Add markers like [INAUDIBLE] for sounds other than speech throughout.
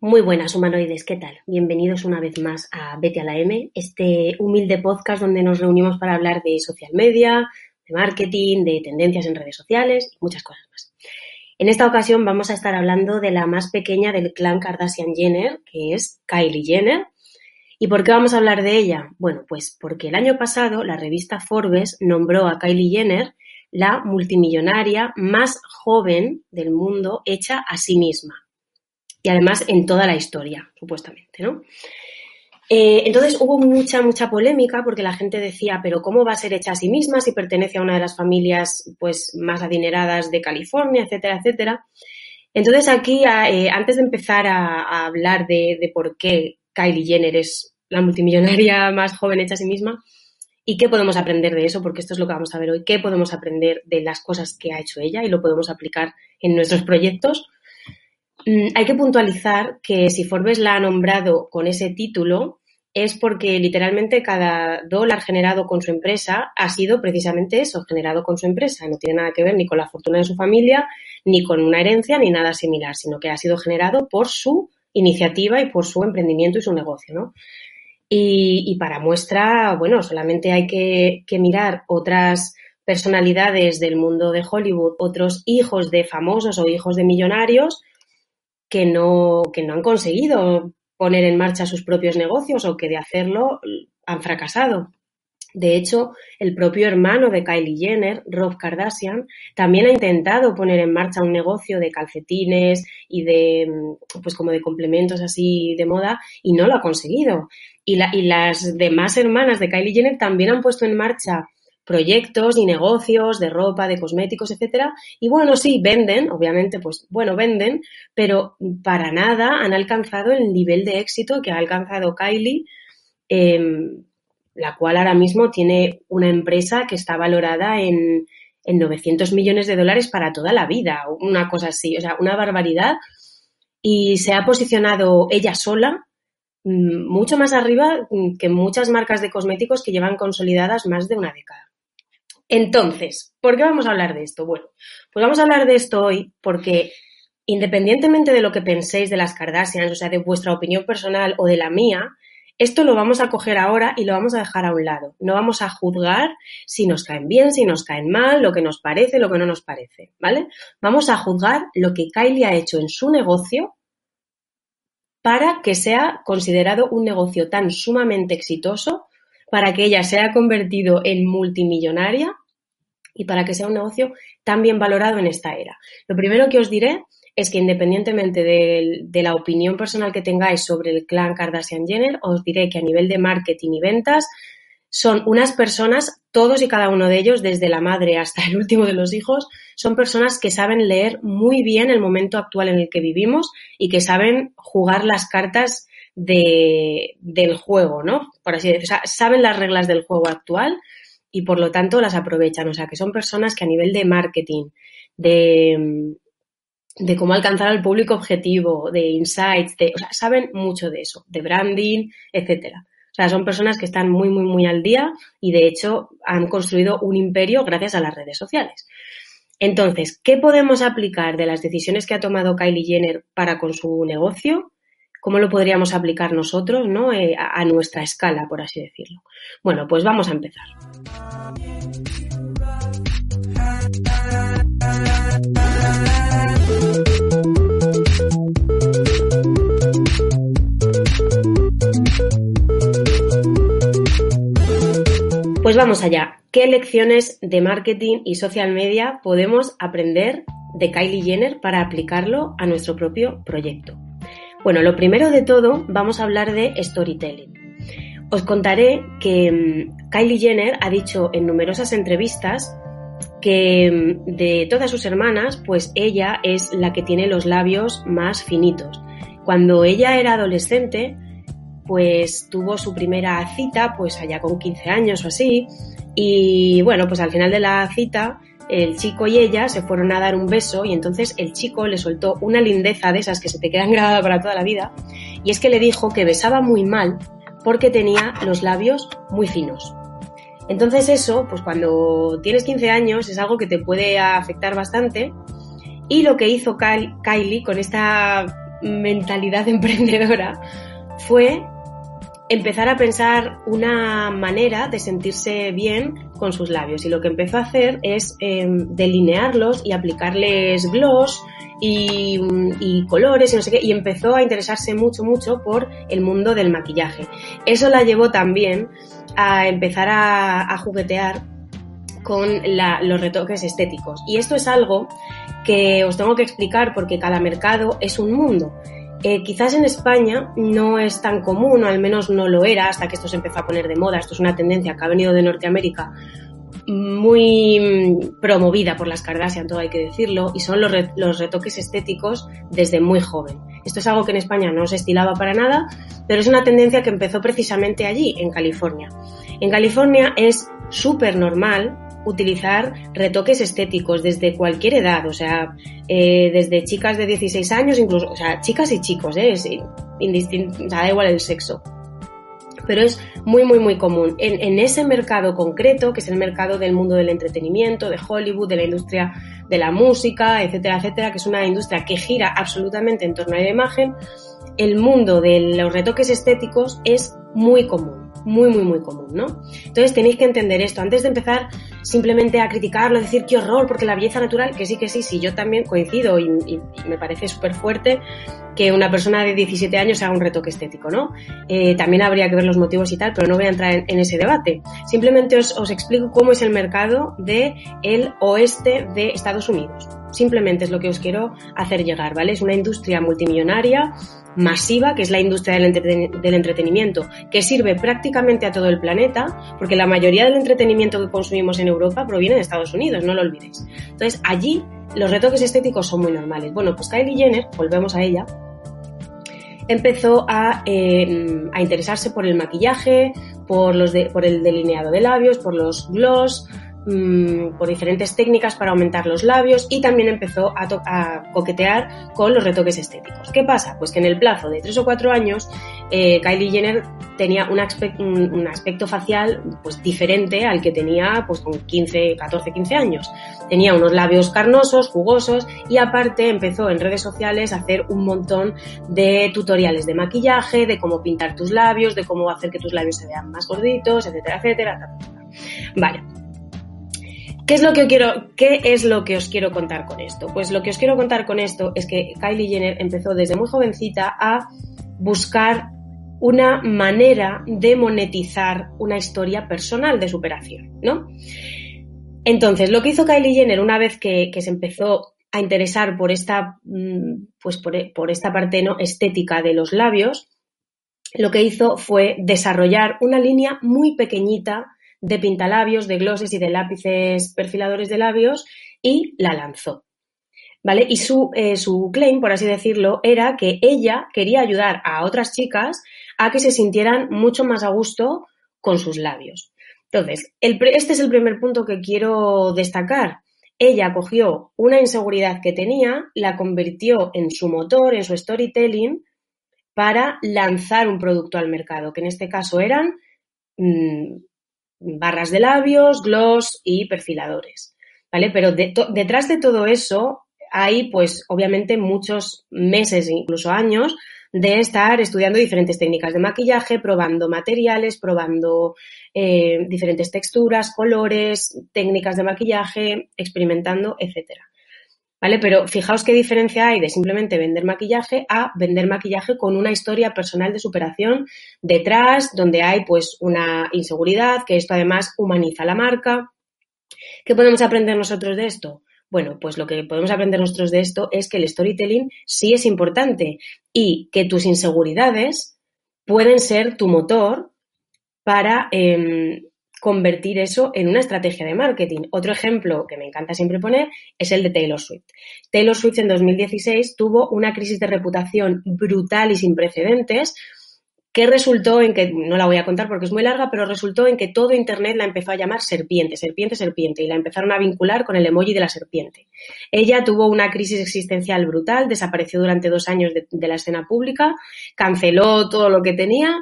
Muy buenas humanoides, ¿qué tal? Bienvenidos una vez más a Vete a la M, este humilde podcast donde nos reunimos para hablar de social media, de marketing, de tendencias en redes sociales y muchas cosas más. En esta ocasión vamos a estar hablando de la más pequeña del clan Kardashian Jenner, que es Kylie Jenner. ¿Y por qué vamos a hablar de ella? Bueno, pues porque el año pasado la revista Forbes nombró a Kylie Jenner la multimillonaria más joven del mundo hecha a sí misma y además en toda la historia, supuestamente, ¿no? Eh, entonces hubo mucha, mucha polémica porque la gente decía, pero ¿cómo va a ser hecha a sí misma si pertenece a una de las familias pues, más adineradas de California, etcétera, etcétera? Entonces aquí, eh, antes de empezar a, hablar de, de, por qué Kylie Jenner es la multimillonaria [LAUGHS] más joven hecha a sí misma y qué podemos aprender de eso, porque esto es lo que vamos a ver hoy, qué podemos aprender de las cosas que ha hecho ella y lo podemos aplicar en nuestros proyectos, hay que puntualizar que si Forbes la ha nombrado con ese título es porque literalmente cada dólar generado con su empresa ha sido precisamente eso, generado con su empresa. No tiene nada que ver ni con la fortuna de su familia, ni con una herencia, ni nada similar, sino que ha sido generado por su iniciativa y por su emprendimiento y su negocio, ¿no? Y, para muestra, bueno, solamente hay que, que mirar otras personalidades del mundo de Hollywood, otros hijos de famosos o hijos de millonarios, que no, que no han conseguido poner en marcha sus propios negocios o que de hacerlo han fracasado. De hecho, el propio hermano de Kylie Jenner, Rob Kardashian, también ha intentado poner en marcha un negocio de calcetines y de, pues como de complementos así de moda y no lo ha conseguido. Y, la, y las demás hermanas de Kylie Jenner también han puesto en marcha proyectos y negocios de ropa, de cosméticos, etcétera. Y bueno, sí, venden, obviamente, pues bueno, venden, pero para nada han alcanzado el nivel de éxito que ha alcanzado Kylie, em, la cual ahora mismo tiene una empresa que está valorada en, en 900 millones de dólares para toda la vida, una cosa así, o sea, una barbaridad. Y se ha posicionado ella sola mm, mucho más arriba que muchas marcas de cosméticos que llevan consolidadas más de una década. Entonces, ¿por qué vamos a hablar de esto? Bueno, pues vamos a hablar de esto hoy porque independientemente de lo que penséis de las Kardashians, o sea, de vuestra opinión personal o de la mía, esto lo vamos a coger ahora y lo vamos a dejar a un lado. No vamos a juzgar si nos caen bien, si nos caen mal, lo que nos parece, lo que no nos parece, ¿vale? Vamos a juzgar lo que Kylie ha hecho en su negocio para que sea considerado un negocio tan sumamente exitoso para que ella sea convertido en multimillonaria y para que sea un negocio tan bien valorado en esta era. Lo primero que os diré es que independientemente de, la opinión personal que tengáis sobre el clan Kardashian Jenner, os diré que a nivel de marketing y ventas son unas personas, todos y cada uno de ellos, desde la madre hasta el último de los hijos, son personas que saben leer muy bien el momento actual en el que vivimos y que saben jugar las cartas de, del juego, ¿no? Por así decirlo. O sea, saben las reglas del juego actual y por lo tanto las aprovechan. O sea, que son personas que a nivel de marketing, de, de cómo alcanzar al público objetivo, de insights, de, o sea, saben mucho de eso, de branding, etcétera. O sea, son personas que están muy, muy, muy al día y de hecho han construido un imperio gracias a las redes sociales. Entonces, ¿qué podemos aplicar de las decisiones que ha tomado Kylie Jenner para con su negocio? Cómo lo podríamos aplicar nosotros ¿no? Eh, a, a nuestra escala, por así decirlo. Bueno, pues vamos a empezar. Pues vamos allá. ¿Qué lecciones de marketing y social media podemos aprender de Kylie Jenner para aplicarlo a nuestro propio proyecto? Bueno, lo primero de todo vamos a hablar de storytelling. Os contaré que mm, Kylie Jenner ha dicho en numerosas entrevistas que mm, de todas sus hermanas, pues ella es la que tiene los labios más finitos. Cuando ella era adolescente, pues tuvo su primera cita, pues allá con 15 años o así, y bueno, pues al final de la cita el chico y ella se fueron a dar un beso y entonces el chico le soltó una lindeza de esas que se te quedan [LAUGHS] grabadas para toda la vida y es que le dijo que besaba muy mal porque tenía los labios muy finos. Entonces eso, pues cuando tienes 15 años es algo que te puede afectar bastante y lo que hizo Kylie con esta mentalidad [LAUGHS] emprendedora fue empezar a pensar una manera de sentirse bien con sus labios. Y lo que empezó a hacer es em, delinearlos y aplicarles gloss y, colores y no sé qué. Y empezó a interesarse mucho, mucho por el mundo del maquillaje. Eso la llevó también a empezar a, juguetear con los retoques estéticos. Y esto es algo que os tengo que explicar porque cada mercado es un mundo. Eh, quizás en España no es tan común, o al menos no lo era hasta que esto se empezó a poner de moda. Esto es una tendencia que ha venido de Norteamérica muy mm, promovida por las Kardashian, todo hay que decirlo, y son los, los, retoques estéticos desde muy joven. Esto es algo que en España no se estilaba para nada, pero es una tendencia que empezó precisamente allí, en California. En California es súper normal utilizar retoques estéticos desde cualquier edad, o sea, eh, desde chicas de 16 años, incluso, o sea, chicas y chicos, ¿eh? Es indistinto, o sea, da igual el sexo. Pero es muy, muy, muy común. En, en ese mercado concreto, que es el mercado del mundo del entretenimiento, de Hollywood, de la industria de la música, etcétera, etcétera, que es una industria que gira absolutamente en torno a la imagen, el mundo de los retoques estéticos es muy común muy, muy, muy común, ¿no? Entonces tenéis que entender esto. Antes de empezar simplemente a criticarlo, decir qué horror, porque la belleza natural, que sí, que sí, sí, yo también coincido y, me parece súper fuerte que una persona de 17 años haga un retoque estético, ¿no? Eh, también habría que ver los motivos y tal, pero no voy a entrar en, ese debate. Simplemente os, os, explico cómo es el mercado de el oeste de Estados Unidos. Simplemente es lo que os quiero hacer llegar, ¿vale? Es una industria multimillonaria masiva, que es la industria del, entretenimiento, que sirve prácticamente a todo el planeta, porque la mayoría del entretenimiento que consumimos en Europa proviene de Estados Unidos, no lo olvidéis. Entonces, allí los retoques estéticos son muy normales. Bueno, pues Kylie Jenner, volvemos a ella, empezó a, eh, a interesarse por el maquillaje, por, los por el delineado de labios, por los gloss, Mm, por diferentes técnicas para aumentar los labios y también empezó a, coquetear con los retoques estéticos. ¿Qué pasa? Pues que en el plazo de 3 o 4 años eh, Kylie Jenner tenía un, aspecto facial pues diferente al que tenía pues con 15, 14, 15 años. Tenía unos labios carnosos, jugosos y aparte empezó en redes sociales a hacer un montón de tutoriales de maquillaje, de cómo pintar tus labios, de cómo hacer que tus labios se vean más gorditos, etcétera, etcétera. Vale, ¿Qué es, lo que quiero, ¿Qué es lo que os quiero contar con esto? Pues lo que os quiero contar con esto es que Kylie Jenner empezó desde muy jovencita a buscar una manera de monetizar una historia personal de superación, ¿no? Entonces, lo que hizo Kylie Jenner una vez que, se empezó a interesar por esta, mm, pues por, esta parte ¿no? estética de los labios, lo que hizo fue desarrollar una línea muy pequeñita de pintalabios, de glosses y de lápices perfiladores de labios y la lanzó. ¿Vale? Y su, eh, su claim, por así decirlo, era que ella quería ayudar a otras chicas a que se sintieran mucho más a gusto con sus labios. Entonces, este es el primer punto que quiero destacar. Ella cogió una inseguridad que tenía, la convirtió en su motor, en su storytelling, para lanzar un producto al mercado, que en este caso eran mm, barras de labios, gloss y perfiladores, ¿vale? Pero detrás de todo eso hay, pues, obviamente muchos meses, incluso años, de estar estudiando diferentes técnicas de maquillaje, probando materiales, probando eh, diferentes texturas, colores, técnicas de maquillaje, experimentando, etcétera. ¿Vale? Pero fijaos qué diferencia hay de simplemente vender maquillaje a vender maquillaje con una historia personal de superación detrás, donde hay pues una inseguridad, que esto además humaniza la marca. ¿Qué podemos aprender nosotros de esto? Bueno, pues lo que podemos aprender nosotros de esto es que el storytelling sí es importante y que tus inseguridades pueden ser tu motor para em, convertir eso en una estrategia de marketing. Otro ejemplo que me encanta siempre poner es el de Taylor Swift. Taylor Swift en 2016 tuvo una crisis de reputación brutal y sin precedentes que resultó en que, no la voy a contar porque es muy larga, pero resultó en que todo Internet la empezó a llamar serpiente, serpiente, serpiente, y la empezaron a vincular con el emoji de la serpiente. Ella tuvo una crisis existencial brutal, desapareció durante dos años de, de la escena pública, canceló todo lo que tenía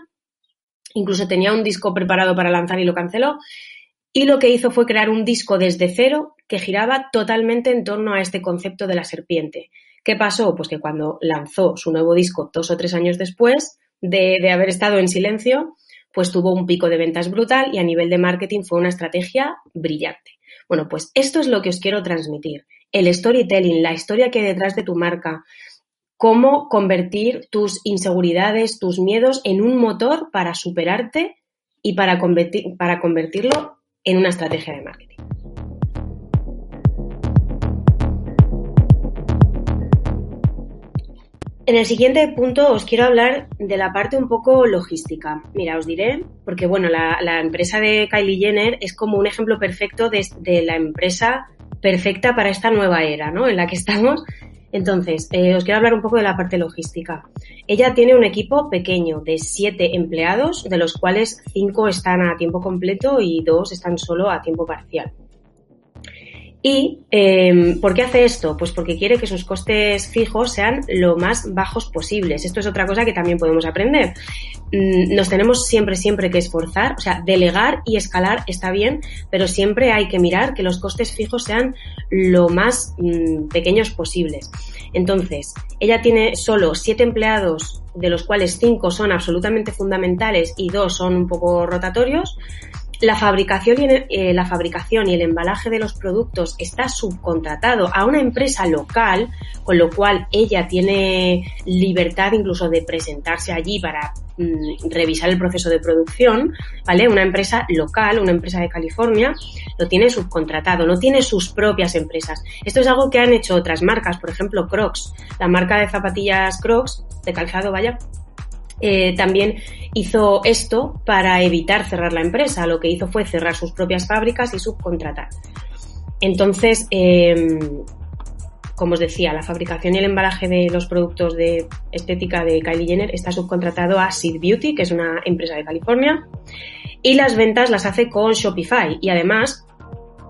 incluso tenía un disco preparado para lanzar y lo canceló. Y lo que hizo fue crear un disco desde cero que giraba totalmente en torno a este concepto de la serpiente. ¿Qué pasó? Pues que cuando lanzó su nuevo disco dos o tres años después de, haber estado en silencio, pues tuvo un pico de ventas brutal y a nivel de marketing fue una estrategia brillante. Bueno, pues esto es lo que os quiero transmitir. El storytelling, la historia que hay detrás de tu marca, cómo convertir tus inseguridades, tus miedos en un motor para superarte y para, para convertirlo en una estrategia de marketing. En el siguiente punto os quiero hablar de la parte un poco logística. Mira, os diré, porque bueno, la, empresa de Kylie Jenner es como un ejemplo perfecto de, de, la empresa perfecta para esta nueva era, ¿no? En la que [LAUGHS] estamos. Entonces, eh, os quiero hablar un poco de la parte logística. Ella tiene un equipo pequeño de siete empleados, de los cuales cinco están a tiempo completo y dos están solo a tiempo parcial. ¿Y em, por qué hace esto? Pues porque quiere que sus costes fijos sean lo más bajos posibles. Esto es otra cosa que también podemos aprender. Mm, nos tenemos siempre, siempre que esforzar, o sea, delegar y escalar está bien, pero siempre hay que mirar que los costes fijos sean lo más mm, pequeños posibles. Entonces, ella tiene solo siete empleados, de los cuales cinco son absolutamente fundamentales y dos son un poco rotatorios. La fabricación, y el, eh, la fabricación y el embalaje de los productos está subcontratado a una empresa local, con lo cual ella tiene libertad incluso de presentarse allí para mm, revisar el proceso de producción, ¿vale? Una empresa local, una empresa de California, lo tiene subcontratado, no tiene sus propias empresas. Esto es algo que han hecho otras marcas, por ejemplo Crocs, la marca de zapatillas Crocs, de calzado, vaya, eh, también hizo esto para evitar cerrar la empresa. Lo que hizo fue cerrar sus propias fábricas y subcontratar. Entonces, em, como os decía, la fabricación y el embalaje de los productos de estética de Kylie Jenner está subcontratado a Seed Beauty, que es una empresa de California, y las ventas las hace con Shopify. Y además,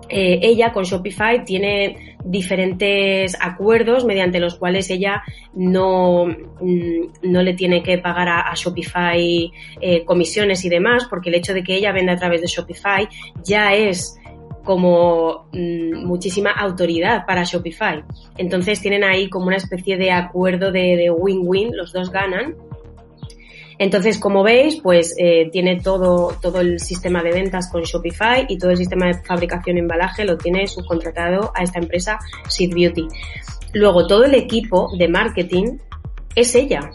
eh, ella con Shopify tiene diferentes acuerdos mediante los cuales ella no, mm, no le tiene que pagar a, Shopify eh, comisiones y demás, porque el hecho de que ella venda a través de Shopify ya es como mm, muchísima autoridad para Shopify. Entonces tienen ahí como una especie de acuerdo de win-win, los dos ganan entonces, como veis, pues eh, tiene todo, todo el sistema de ventas con Shopify y todo el sistema de fabricación y embalaje lo tiene subcontratado a esta empresa Seed Beauty. Luego, todo el equipo de marketing es ella.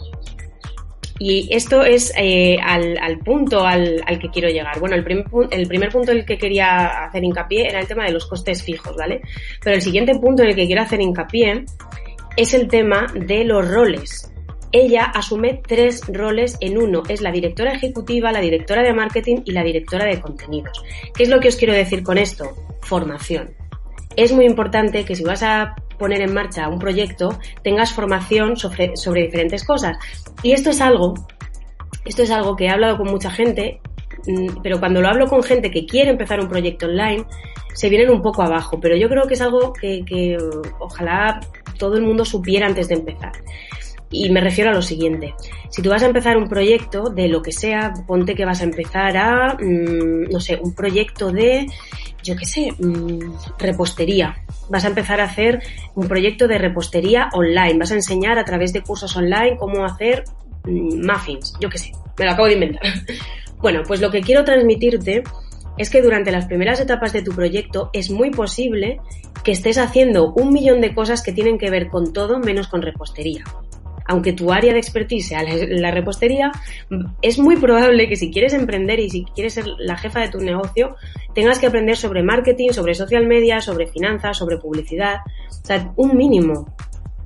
Y esto es eh, al, al, punto al, al, que quiero llegar. Bueno, el primer, el primer punto en el que quería hacer hincapié era el tema de los costes fijos, ¿vale? Pero el siguiente punto en el que quiero hacer hincapié es el tema de los roles ella asume tres roles en uno. Es la directora ejecutiva, la directora de marketing y la directora de contenidos. ¿Qué es lo que os quiero decir con esto? Formación. Es muy importante que si vas a poner en marcha un proyecto, tengas formación sobre, diferentes cosas. Y esto es algo, esto es algo que he hablado con mucha gente, mm, pero cuando lo hablo con gente que quiere empezar un proyecto online, se vienen un poco abajo. Pero yo creo que es algo que, que ojalá todo el mundo supiera antes de empezar. Y me refiero a lo siguiente. Si tú vas a empezar un proyecto de lo que sea, ponte que vas a empezar a, mm, no sé, un proyecto de, yo qué sé, mm, repostería. Vas a empezar a hacer un proyecto de repostería online. Vas a enseñar a través de cursos online cómo hacer mm, muffins. Yo qué sé, me lo acabo de inventar. [LAUGHS] bueno, pues lo que quiero transmitirte es que durante las primeras etapas de tu proyecto es muy posible que estés haciendo un millón de cosas que tienen que ver con todo menos con repostería aunque tu área de expertise sea la repostería, es muy probable que si quieres emprender y si quieres ser la jefa de tu negocio, tengas que aprender sobre marketing, sobre social media, sobre finanzas, sobre publicidad, o sea, un mínimo.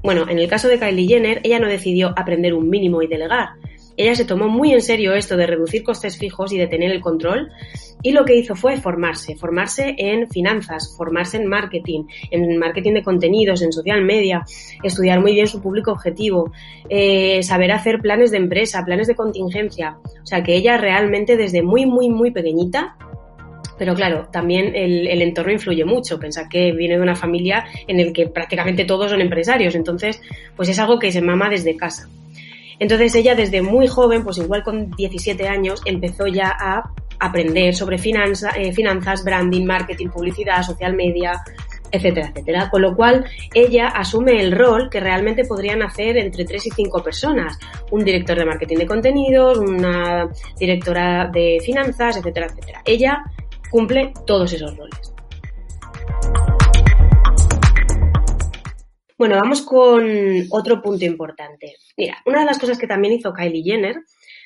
Bueno, en el caso de Kylie Jenner, ella no decidió aprender un mínimo y delegar. Ella se tomó muy en serio esto de reducir costes fijos y de tener el control y lo que hizo fue formarse, formarse en finanzas, formarse en marketing, en marketing de contenidos, en social media, estudiar muy bien su público objetivo, eh, saber hacer planes de empresa, planes de contingencia. O sea que ella realmente desde muy, muy, muy pequeñita pero claro, también el, entorno influye mucho. Pensad que viene de una familia en el que prácticamente todos son empresarios, entonces pues es algo que se mama desde casa. Entonces ella desde muy joven, pues igual con 17 años, empezó ya a aprender sobre eh, finanzas, branding, marketing, publicidad, social media, etcétera, etcétera. Con lo cual, ella asume el rol que realmente podrían hacer entre tres y cinco personas. Un director de marketing de contenidos, una directora de finanzas, etcétera, etcétera. Ella cumple todos esos roles. Bueno, vamos con otro punto importante. Mira, una de las cosas que también hizo Kylie Jenner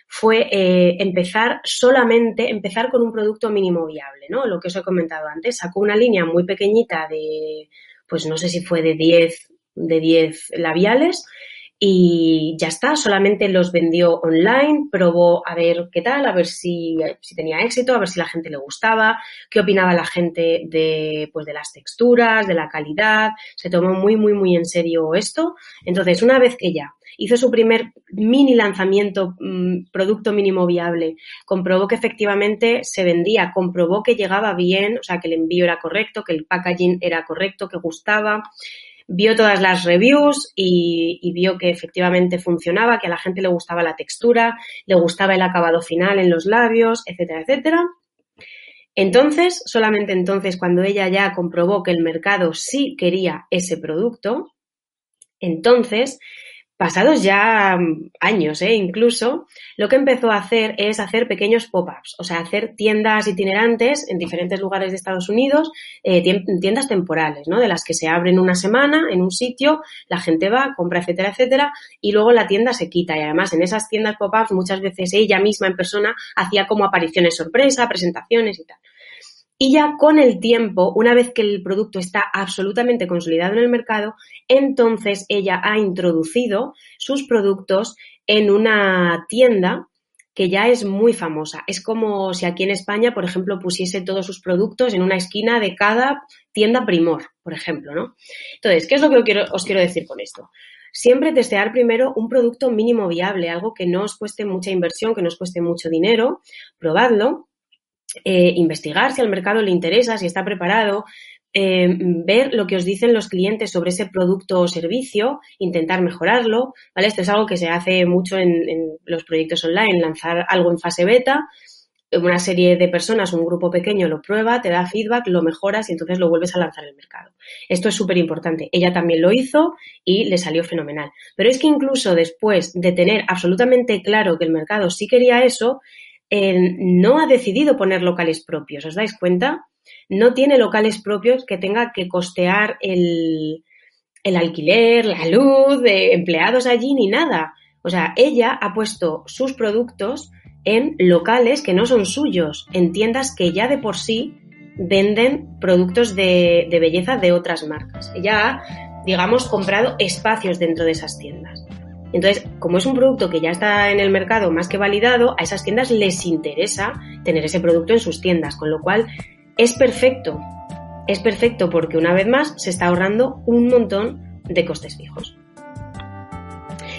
fue eh, empezar solamente, empezar con un producto mínimo viable, ¿no? Lo que os he comentado antes. Sacó una línea muy pequeñita de, pues no sé si fue de 10, de 10 labiales y ya está, solamente los vendió online, probó a ver qué tal, a ver si, si, tenía éxito, a ver si la gente le gustaba, qué opinaba la gente de, pues, de las texturas, de la calidad, se tomó muy, muy, muy en serio esto. Entonces, una vez que ya hizo su primer mini lanzamiento, mm, producto mínimo viable, comprobó que efectivamente se vendía, comprobó que llegaba bien, o sea, que el envío era correcto, que el packaging era correcto, que gustaba, vio todas las reviews y, vio que efectivamente funcionaba, que a la gente le gustaba la textura, le gustaba el acabado final en los labios, etcétera, etcétera. Entonces, solamente entonces, cuando ella ya comprobó que el mercado sí quería ese producto, entonces pasados ya mm, años, ¿eh? incluso, lo que empezó a hacer es hacer pequeños pop-ups, o sea, hacer tiendas itinerantes en diferentes lugares de Estados Unidos, eh, tiendas temporales, ¿no? De las que se abren una semana en un sitio, la gente va, compra, etcétera, etcétera, y luego la tienda se quita. Y además, en esas tiendas pop-ups, muchas veces ella misma en persona hacía como apariciones sorpresa, presentaciones y tal. Y ya con el tiempo, una vez que el producto está absolutamente consolidado en el mercado, entonces ella ha introducido sus productos en una tienda que ya es muy famosa. Es como si aquí en España, por ejemplo, pusiese todos sus productos en una esquina de cada tienda primor, por ejemplo, ¿no? Entonces, ¿qué es lo que os quiero decir con esto? Siempre testear primero un producto mínimo viable, algo que no os cueste mucha inversión, que no os cueste mucho dinero, probadlo eh, investigar si al mercado le interesa, si está preparado, eh, ver lo que os dicen los clientes sobre ese producto o servicio, intentar mejorarlo, ¿vale? Esto es algo que se hace mucho en, los proyectos online, lanzar algo en fase beta, una serie de personas, un grupo pequeño lo prueba, te da feedback, lo mejoras y entonces lo vuelves a lanzar al mercado. Esto es súper importante. Ella también lo hizo y le salió fenomenal. Pero es que incluso después de tener absolutamente claro que el mercado sí quería eso, no ha decidido poner locales propios, ¿os dais cuenta? No tiene locales propios que tenga que costear el, alquiler, la luz, empleados allí ni nada. O sea, ella ha puesto sus productos en locales que no son suyos, en tiendas que ya de por sí venden productos de, de belleza de otras marcas. Ella ha, digamos, comprado espacios dentro de esas tiendas. Entonces, como es un producto que ya está en el mercado más que validado, a esas tiendas les interesa tener ese producto en sus tiendas, con lo cual es perfecto. Es perfecto porque una vez más se está ahorrando un montón de costes fijos.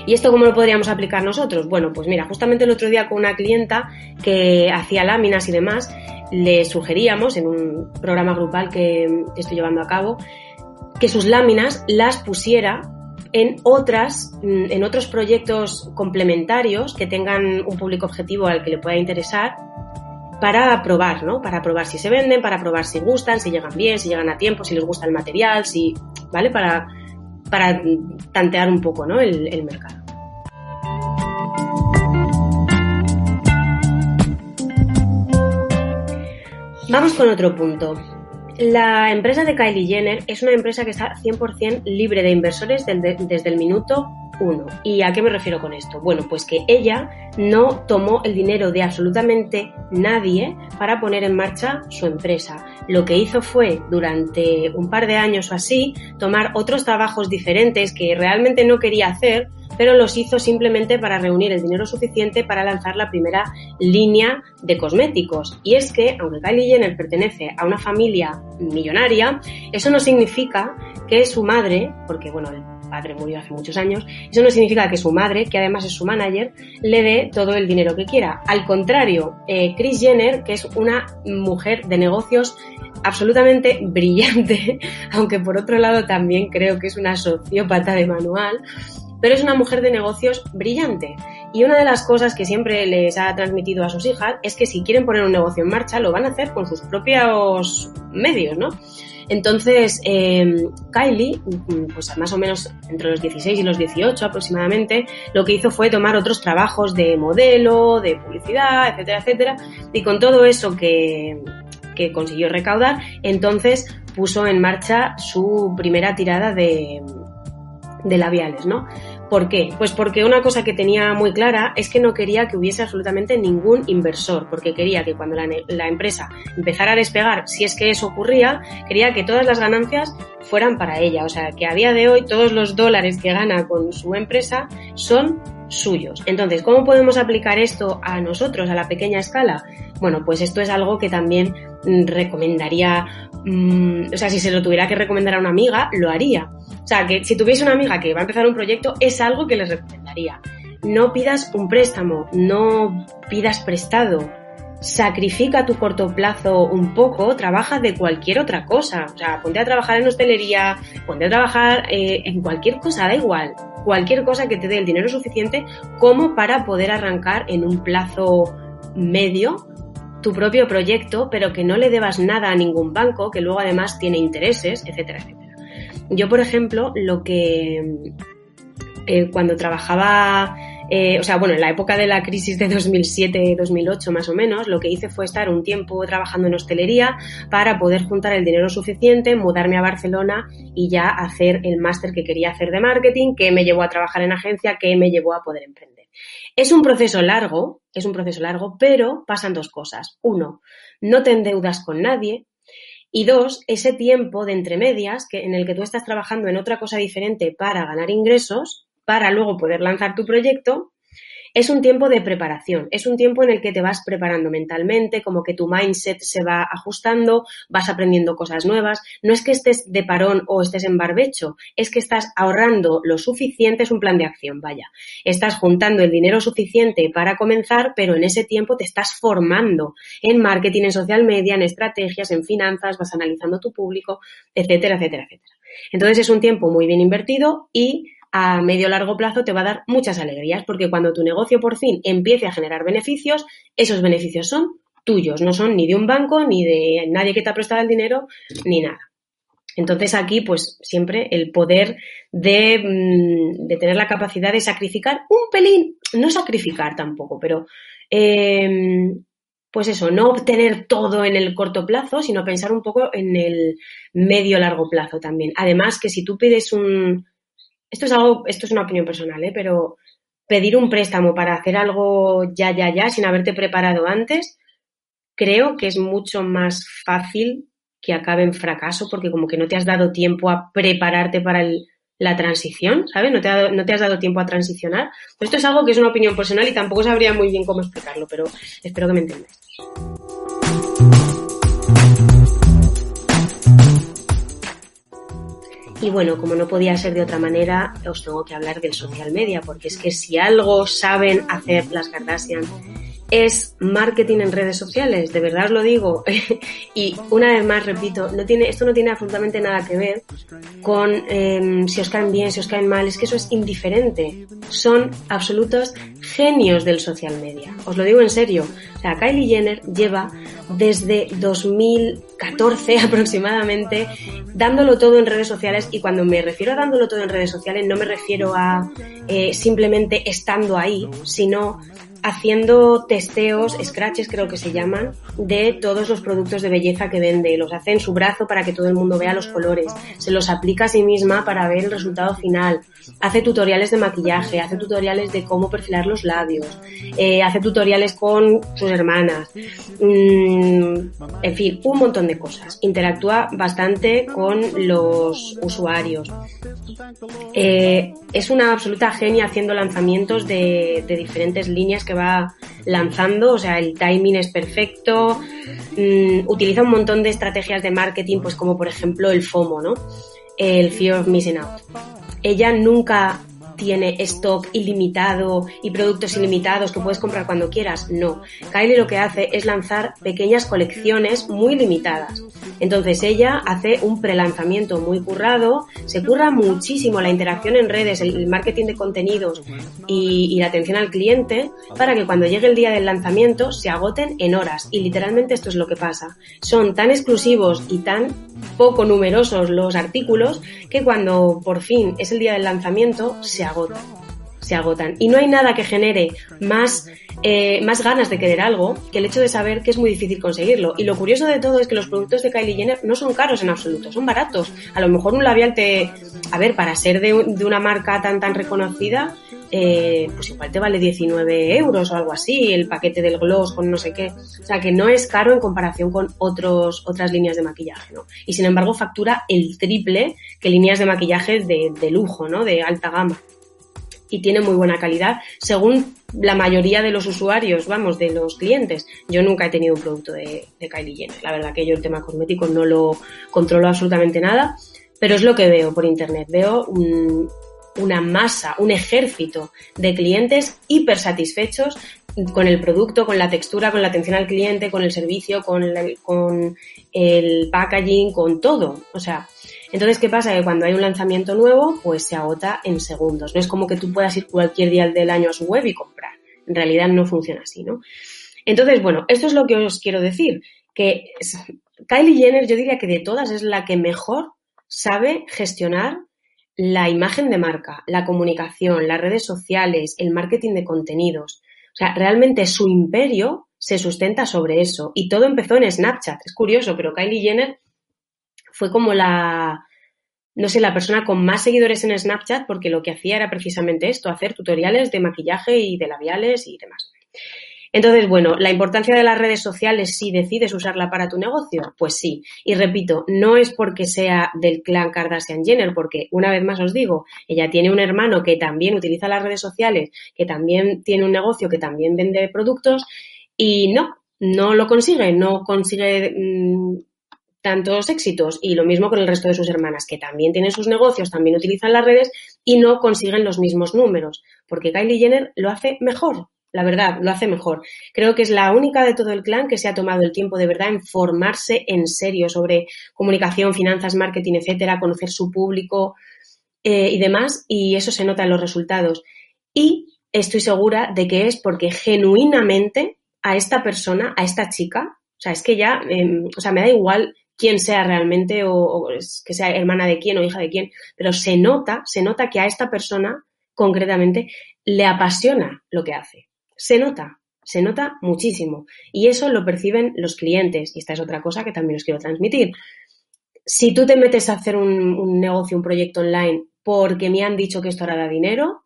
¿Y esto cómo lo podríamos aplicar nosotros? Bueno, pues mira, justamente el otro día con una clienta que hacía láminas y demás, le sugeríamos en un programa grupal que estoy llevando a cabo, que sus láminas las pusiera en otras, mm, en otros proyectos complementarios que tengan un público objetivo al que le pueda interesar para probar, ¿no? Para probar si se venden, para probar si gustan, si llegan bien, si llegan a tiempo, si les gusta el material, si, ¿vale? Para, para tantear un poco, ¿no? el, el mercado. Vamos con otro punto. La empresa de Kylie Jenner es una empresa que está 100% libre de inversores desde el minuto uno. ¿Y a qué me refiero con esto? Bueno, pues que ella no tomó el dinero de absolutamente nadie para poner en marcha su empresa. Lo que hizo fue, durante un par de años o así, tomar otros trabajos diferentes que realmente no quería hacer, pero los hizo simplemente para reunir el dinero suficiente para lanzar la primera línea de cosméticos. Y es que, aunque Kylie Jenner pertenece a una familia millonaria, eso no significa que su madre, porque bueno, el padre murió hace muchos años, eso no significa que su madre, que además es su manager, le dé todo el dinero que quiera. Al contrario, eh, Chris Jenner, que es una mujer de negocios absolutamente brillante, [LAUGHS] aunque por otro lado también creo que es una sociópata de manual, pero es una mujer de negocios brillante. Y una de las cosas que siempre les ha transmitido a sus hijas es que si quieren poner un negocio en marcha, lo van a hacer con sus propios medios, ¿no? Entonces, em, Kylie, pues más o menos entre los 16 y los 18 aproximadamente, lo que hizo fue tomar otros trabajos de modelo, de publicidad, etcétera, etcétera, y con todo eso que, que consiguió recaudar, entonces puso en marcha su primera tirada de, de labiales, ¿no? ¿Por qué? Pues porque una cosa que tenía muy clara es que no quería que hubiese absolutamente ningún inversor, porque quería que cuando la, empresa empezara a despegar, si es que eso ocurría, quería que todas las ganancias fueran para ella. O sea, que a día de hoy todos los dólares que gana con su empresa son suyos. Entonces, ¿cómo podemos aplicar esto a nosotros, a la pequeña escala? Bueno, pues esto es algo que también mm, recomendaría, mm, o sea, si se lo tuviera que recomendar a una amiga, lo haría. O sea, que si tuviese una amiga que va a empezar un proyecto, es algo que les recomendaría. No pidas un préstamo, no pidas prestado. Sacrifica tu corto plazo un poco, trabaja de cualquier otra cosa. O sea, ponte a trabajar en hostelería, ponte a trabajar eh, en cualquier cosa, da igual. Cualquier cosa que te dé el dinero suficiente como para poder arrancar en un plazo medio tu propio proyecto, pero que no le debas nada a ningún banco, que luego además tiene intereses, etcétera, etcétera. Yo, por ejemplo, lo que eh, cuando trabajaba, eh, o sea, bueno, en la época de la crisis de 2007-2008 más o menos, lo que hice fue estar un tiempo trabajando en hostelería para poder juntar el dinero suficiente, mudarme a Barcelona y ya hacer el máster que quería hacer de marketing, que me llevó a trabajar en agencia, que me llevó a poder emprender. Es un proceso largo, es un proceso largo, pero pasan dos cosas. Uno, no te endeudas con nadie, y dos, ese tiempo de entremedias que, en el que tú estás trabajando en otra cosa diferente para ganar ingresos, para luego poder lanzar tu proyecto, es un tiempo de preparación, es un tiempo en el que te vas preparando mentalmente, como que tu mindset se va ajustando, vas aprendiendo cosas nuevas. No es que estés de parón o estés en barbecho, es que estás ahorrando lo suficiente, es un plan de acción, vaya. Estás juntando el dinero suficiente para comenzar, pero en ese tiempo te estás formando en marketing, en social media, en estrategias, en finanzas, vas analizando tu público, etcétera, etcétera, etcétera. Entonces es un tiempo muy bien invertido y a medio largo plazo te va a dar muchas alegrías, porque cuando tu negocio por fin empiece a generar beneficios, esos beneficios son tuyos, no son ni de un banco, ni de nadie que te ha prestado el dinero, ni nada. Entonces aquí, pues siempre el poder de, mm, tener la capacidad de sacrificar un pelín, no sacrificar tampoco, pero em, pues eso, no obtener todo en el corto plazo, sino pensar un poco en el medio largo plazo también. Además que si tú pides un, esto es algo, esto es una opinión personal, ¿eh? pero pedir un préstamo para hacer algo ya, ya, ya, sin haberte preparado antes, creo que es mucho más fácil que acabe en fracaso porque como que no te has dado tiempo a prepararte para la transición, ¿sabes? No te, no te has dado tiempo a transicionar. esto es algo que es una opinión personal y tampoco sabría muy bien cómo explicarlo, pero espero que me entendáis. Y bueno, como no podía ser de otra manera, os tengo que hablar del social media, porque es que si algo saben hacer las Kardashian es marketing en redes sociales, de verdad os lo digo. [LAUGHS] y una vez más repito, no tiene, esto no tiene absolutamente nada que ver con em, si os caen bien, si os caen mal, es que eso es indiferente. Son absolutos genios del social media. Os lo digo en serio. O sea, Kylie Jenner lleva desde 2014 [LAUGHS] aproximadamente dándolo todo en redes sociales y cuando me refiero a dándolo todo en redes sociales no me refiero a eh, simplemente estando ahí, sino haciendo testeos, scratches creo que se llaman, de todos los productos de belleza que vende. Los hace en su brazo para que todo el mundo vea los colores. Se los aplica a sí misma para ver el resultado final. Hace tutoriales de maquillaje, hace tutoriales de cómo perfilar los labios, eh, hace tutoriales con sus hermanas. Mm, en fin, un montón de cosas. Interactúa bastante con los usuarios. Eh, es una absoluta genia haciendo lanzamientos de, de diferentes líneas que va lanzando, o sea, el timing es perfecto, mm, utiliza un montón de estrategias de marketing, pues como por ejemplo el FOMO, ¿no? El Fear of Missing Out. Ella nunca tiene stock ilimitado y productos ilimitados que puedes comprar cuando quieras. No. Kylie lo que hace es lanzar pequeñas colecciones muy limitadas. Entonces ella hace un prelanzamiento muy currado, se curra muchísimo la interacción en redes, el marketing de contenidos y, la atención al cliente para que cuando llegue el día del lanzamiento se agoten en horas. Y literalmente esto es lo que pasa. Son tan exclusivos y tan poco numerosos los artículos que cuando por fin es el día del lanzamiento se agotan. Se agotan. Y no hay nada que genere más, eh, más ganas de querer algo que el hecho de saber que es muy difícil conseguirlo. Y lo curioso de todo es que los productos de Kylie Jenner no son caros en absoluto, son baratos. A lo mejor un labial te. A ver, para ser de, de una marca tan tan reconocida, eh, pues igual te vale 19 euros o algo así, el paquete del gloss con no sé qué. O sea, que no es caro en comparación con otros, otras líneas de maquillaje, ¿no? Y sin embargo factura el triple que líneas de maquillaje de, de lujo, ¿no? De alta gama. Y tiene muy buena calidad, según la mayoría de los usuarios, vamos, de los clientes. Yo nunca he tenido un producto de, de Kylie Jenner. La verdad que yo el tema cosmético no lo controlo absolutamente nada, pero es lo que veo por internet. Veo un, una masa, un ejército de clientes hiper satisfechos con el producto, con la textura, con la atención al cliente, con el servicio, con, con el packaging, con todo. O sea, entonces, ¿qué pasa? Que cuando hay un lanzamiento nuevo, pues se agota en segundos. No es como que tú puedas ir cualquier día del año a su web y comprar. En realidad no funciona así, ¿no? Entonces, bueno, esto es lo que os quiero decir. Que Kylie Jenner, yo diría que de todas es la que mejor sabe gestionar la imagen de marca, la comunicación, las redes sociales, el marketing de contenidos. O sea, realmente su imperio se sustenta sobre eso. Y todo empezó en Snapchat. Es curioso, pero Kylie Jenner fue como la, no sé, la persona con más seguidores en Snapchat porque lo que hacía era precisamente esto, hacer tutoriales de maquillaje y de labiales y demás. Entonces, bueno, la importancia de las redes sociales, si decides usarla para tu negocio, pues sí. Y repito, no es porque sea del clan Kardashian Jenner, porque una vez más os digo, ella tiene un hermano que también utiliza las redes sociales, que también tiene un negocio, que también vende productos y no, no lo consigue, no consigue mm, tantos éxitos y lo mismo con el resto de sus hermanas, que también tienen sus negocios, también utilizan las redes y no consiguen los mismos números, porque Kylie Jenner lo hace mejor, la verdad, lo hace mejor. Creo que es la única de todo el clan que se ha tomado el tiempo de verdad en formarse en serio sobre comunicación, finanzas, marketing, etcétera, conocer su público eh, y demás, y eso se nota en los resultados. Y estoy segura de que es porque genuinamente a esta persona, a esta chica, o sea, es que ya, em, o sea, me da igual quién sea realmente o, o que sea hermana de quién o hija de quién, pero se nota, se nota que a esta persona concretamente le apasiona lo que hace se nota, se nota muchísimo. Y eso lo perciben los clientes. Y esta es otra cosa que también os quiero transmitir. Si tú te metes a hacer un, negocio, un proyecto online porque me han dicho que esto hará dinero,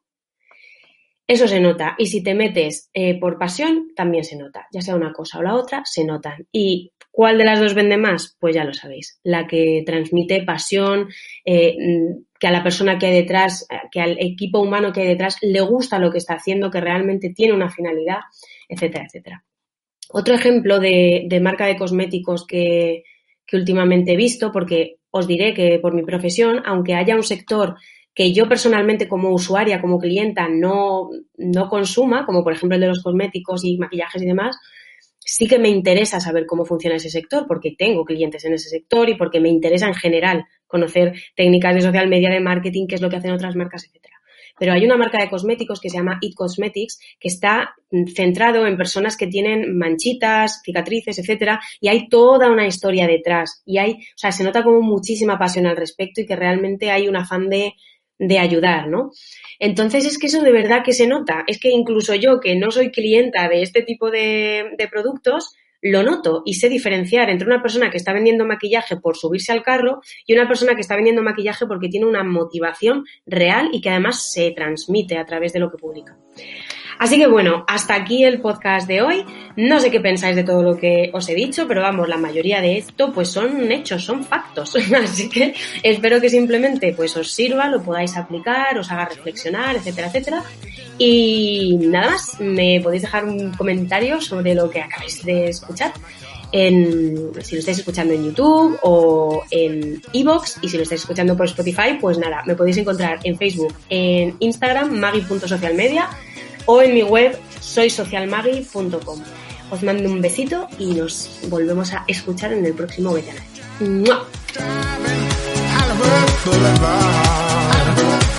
eso se nota. Y si te metes eh, por pasión, también se nota. Ya sea una cosa o la otra, se notan. Y ¿Cuál de las dos vende más? Pues ya lo sabéis. La que transmite pasión, eh, que a la persona que hay detrás, eh, que al equipo humano que hay detrás le gusta lo que está haciendo, que realmente tiene una finalidad, etcétera, etcétera. Otro ejemplo de, marca de cosméticos que, que últimamente he visto, porque os diré que por mi profesión, aunque haya un sector que yo personalmente como usuaria, como clienta, no, no consuma, como por ejemplo el de los cosméticos y maquillajes y demás, sí que me interesa saber cómo funciona ese sector, porque tengo clientes en ese sector y porque me interesa en general conocer técnicas de social media, de marketing, qué es lo que hacen otras marcas, etcétera. Pero hay una marca de cosméticos que se llama It Cosmetics, que está centrado en personas que tienen manchitas, cicatrices, etcétera, y hay toda una historia detrás. Y hay, o sea, se nota como muchísima pasión al respecto y que realmente hay un afán de, de ayudar, ¿no? Entonces es que eso de verdad que se nota. Es que incluso yo, que no soy clienta de este tipo de, de productos, lo noto y sé diferenciar entre una persona que está vendiendo maquillaje por subirse al carro y una persona que está vendiendo maquillaje porque tiene una motivación real y que además se transmite a través de lo que publica. Así que bueno, hasta aquí el podcast de hoy. No sé qué pensáis de todo lo que os he dicho, pero vamos, la mayoría de esto pues son hechos, son factos. [LAUGHS] Así que espero que simplemente pues os sirva, lo podáis aplicar, os haga reflexionar, etcétera, etcétera. Y nada más, me podéis dejar un comentario sobre lo que acabáis de escuchar. en, si lo estáis escuchando en YouTube o en Evox y si lo estáis escuchando por Spotify, pues nada, me podéis encontrar en Facebook, en Instagram, magui.socialmedia o en mi web soysocialmagui.com. Os mando un besito y nos volvemos a escuchar en el próximo Vete